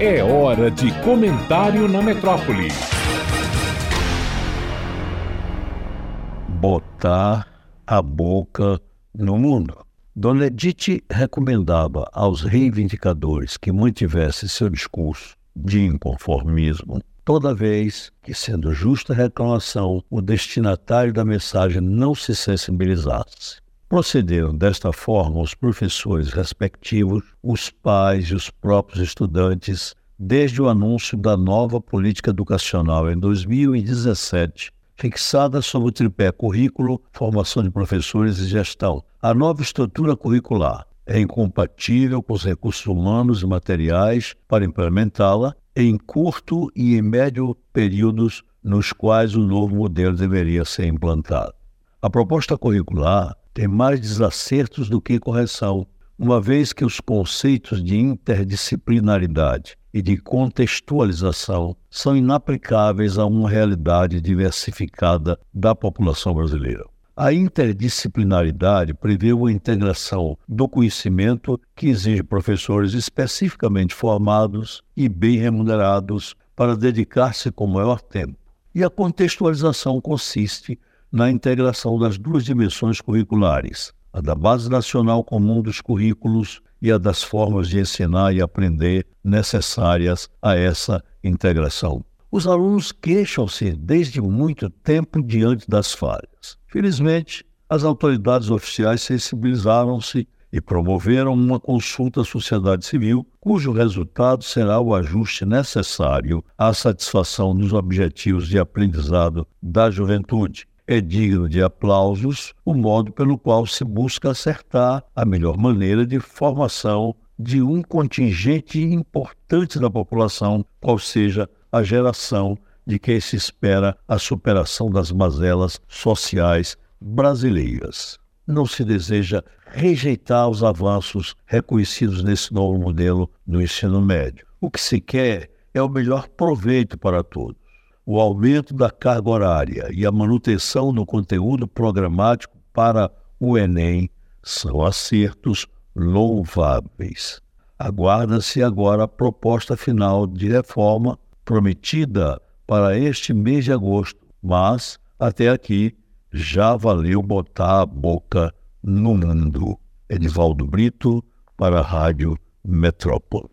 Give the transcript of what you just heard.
É hora de comentário na metrópole. Botar a boca no mundo. Dona Edith recomendava aos reivindicadores que mantivessem seu discurso de inconformismo toda vez que, sendo justa reclamação, o destinatário da mensagem não se sensibilizasse. Procederam desta forma os professores respectivos, os pais e os próprios estudantes, desde o anúncio da nova política educacional em 2017, fixada sob o tripé currículo, formação de professores e gestão. A nova estrutura curricular é incompatível com os recursos humanos e materiais para implementá-la em curto e em médio períodos nos quais o novo modelo deveria ser implantado. A proposta curricular tem mais desacertos do que correção, uma vez que os conceitos de interdisciplinaridade e de contextualização são inaplicáveis a uma realidade diversificada da população brasileira. A interdisciplinaridade prevê uma integração do conhecimento que exige professores especificamente formados e bem remunerados para dedicar-se com maior tempo. E a contextualização consiste na integração das duas dimensões curriculares, a da Base Nacional Comum dos Currículos e a das formas de ensinar e aprender necessárias a essa integração. Os alunos queixam-se desde muito tempo diante das falhas. Felizmente, as autoridades oficiais sensibilizaram-se e promoveram uma consulta à sociedade civil, cujo resultado será o ajuste necessário à satisfação dos objetivos de aprendizado da juventude é digno de aplausos o modo pelo qual se busca acertar a melhor maneira de formação de um contingente importante da população, qual seja a geração de quem se espera a superação das mazelas sociais brasileiras. Não se deseja rejeitar os avanços reconhecidos nesse novo modelo do ensino médio. O que se quer é o melhor proveito para todos o aumento da carga horária e a manutenção do conteúdo programático para o Enem são acertos louváveis. Aguarda-se agora a proposta final de reforma prometida para este mês de agosto, mas até aqui já valeu botar a boca no mundo. Edivaldo Brito para a Rádio Metrópole.